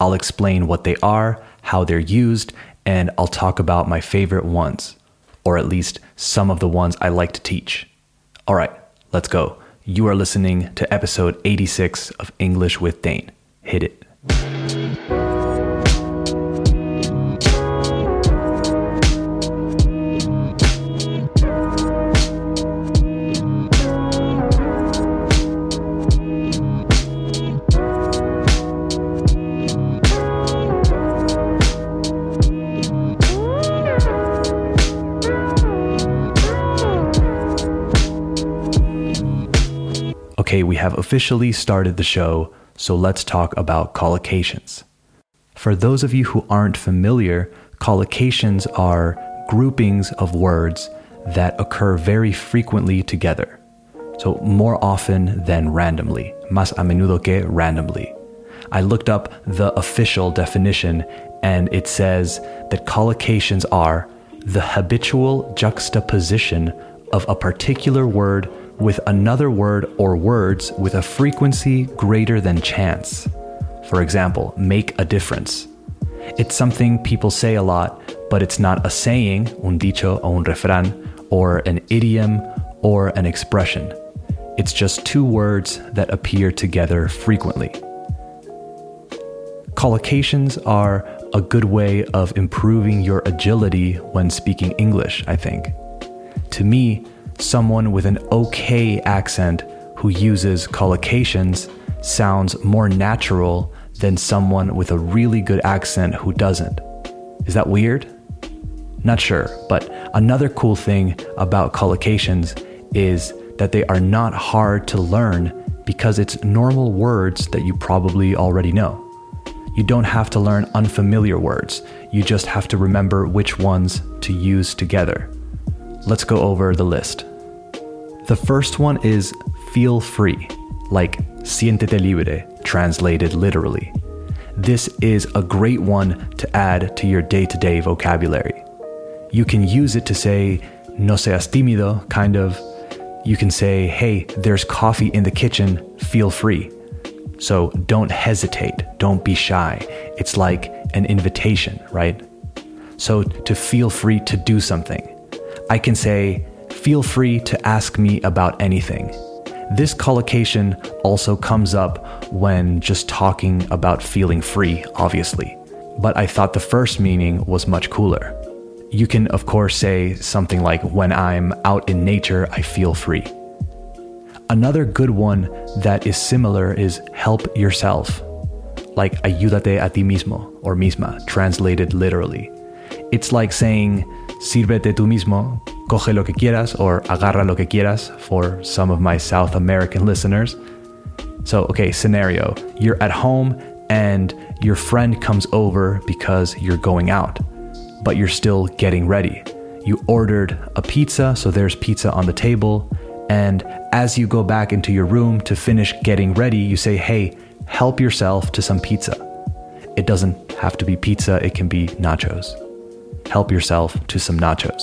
I'll explain what they are, how they're used, and I'll talk about my favorite ones, or at least some of the ones I like to teach. All right, let's go. You are listening to episode 86 of English with Dane. Hit it. We have officially started the show, so let's talk about collocations. For those of you who aren't familiar, collocations are groupings of words that occur very frequently together. So, more often than randomly, más a menudo que randomly. I looked up the official definition and it says that collocations are the habitual juxtaposition of a particular word with another word or words with a frequency greater than chance. For example, make a difference. It's something people say a lot, but it's not a saying, un dicho o un refrán, or an idiom or an expression. It's just two words that appear together frequently. Collocations are a good way of improving your agility when speaking English, I think. To me, someone with an okay accent who uses collocations sounds more natural than someone with a really good accent who doesn't. Is that weird? Not sure, but another cool thing about collocations is that they are not hard to learn because it's normal words that you probably already know. You don't have to learn unfamiliar words, you just have to remember which ones to use together. Let's go over the list. The first one is feel free, like siéntete libre, translated literally. This is a great one to add to your day to day vocabulary. You can use it to say, no seas tímido, kind of. You can say, hey, there's coffee in the kitchen, feel free. So don't hesitate, don't be shy. It's like an invitation, right? So to feel free to do something. I can say, feel free to ask me about anything. This collocation also comes up when just talking about feeling free, obviously. But I thought the first meaning was much cooler. You can, of course, say something like, when I'm out in nature, I feel free. Another good one that is similar is help yourself, like ayúdate a ti mismo or misma, translated literally. It's like saying, sírvete tú mismo, coge lo que quieras, or agarra lo que quieras for some of my South American listeners. So, okay, scenario you're at home and your friend comes over because you're going out, but you're still getting ready. You ordered a pizza, so there's pizza on the table. And as you go back into your room to finish getting ready, you say, hey, help yourself to some pizza. It doesn't have to be pizza, it can be nachos. Help yourself to some nachos.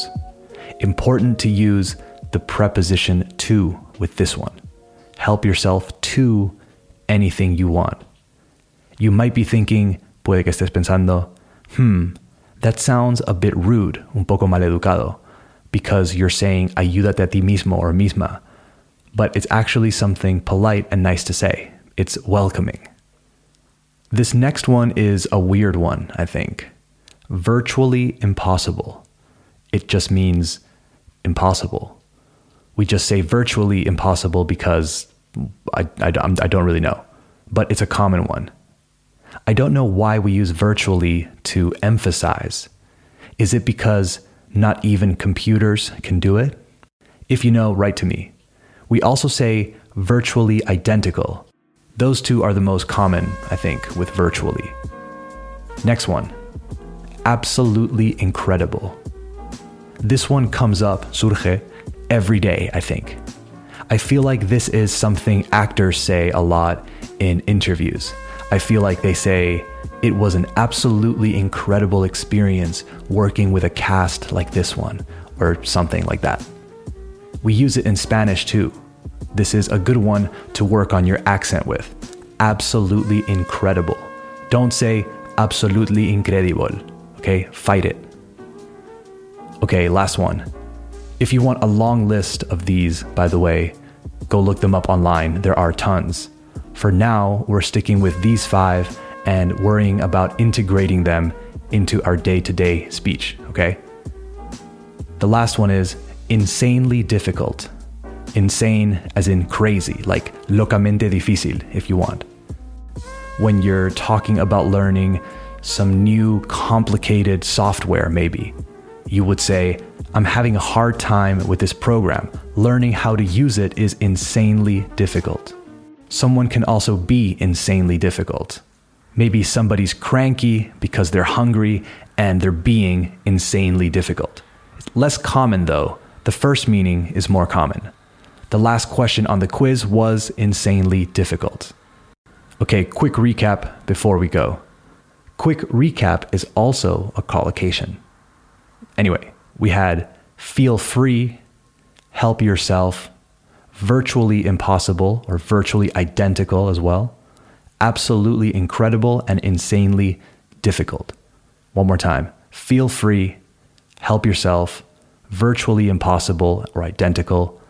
Important to use the preposition to with this one. Help yourself to anything you want. You might be thinking, puede que estés pensando, hmm, that sounds a bit rude, un poco maleducado because you're saying ayúdate a ti mismo or misma, but it's actually something polite and nice to say. It's welcoming. This next one is a weird one, I think. Virtually impossible. It just means impossible. We just say virtually impossible because I, I, I don't really know, but it's a common one. I don't know why we use virtually to emphasize. Is it because not even computers can do it? If you know, write to me. We also say virtually identical. Those two are the most common, I think, with virtually. Next one absolutely incredible. This one comes up, surge, every day, I think. I feel like this is something actors say a lot in interviews. I feel like they say, it was an absolutely incredible experience working with a cast like this one, or something like that. We use it in Spanish too. This is a good one to work on your accent with. Absolutely incredible. Don't say absolutely incredible. Okay, fight it. Okay, last one. If you want a long list of these, by the way, go look them up online. There are tons. For now, we're sticking with these five and worrying about integrating them into our day to day speech, okay? The last one is insanely difficult. Insane as in crazy, like locamente difícil, if you want. When you're talking about learning some new complicated software, maybe, you would say, I'm having a hard time with this program. Learning how to use it is insanely difficult. Someone can also be insanely difficult. Maybe somebody's cranky because they're hungry and they're being insanely difficult. It's less common though. The first meaning is more common. The last question on the quiz was insanely difficult. Okay, quick recap before we go. Quick recap is also a collocation. Anyway, we had feel free, help yourself, virtually impossible or virtually identical as well, absolutely incredible and insanely difficult. One more time feel free, help yourself, virtually impossible or identical,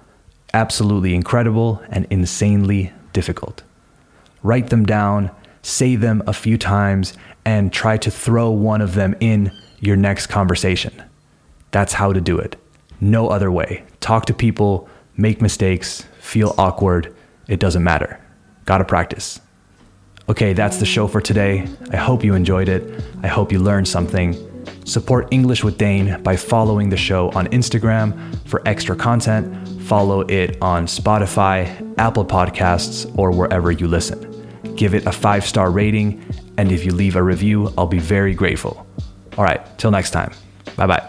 absolutely incredible and insanely difficult. Write them down, say them a few times, and try to throw one of them in your next conversation. That's how to do it. No other way. Talk to people, make mistakes, feel awkward. It doesn't matter. Gotta practice. Okay, that's the show for today. I hope you enjoyed it. I hope you learned something. Support English with Dane by following the show on Instagram for extra content. Follow it on Spotify, Apple Podcasts, or wherever you listen. Give it a five star rating, and if you leave a review, I'll be very grateful. All right, till next time. Bye bye.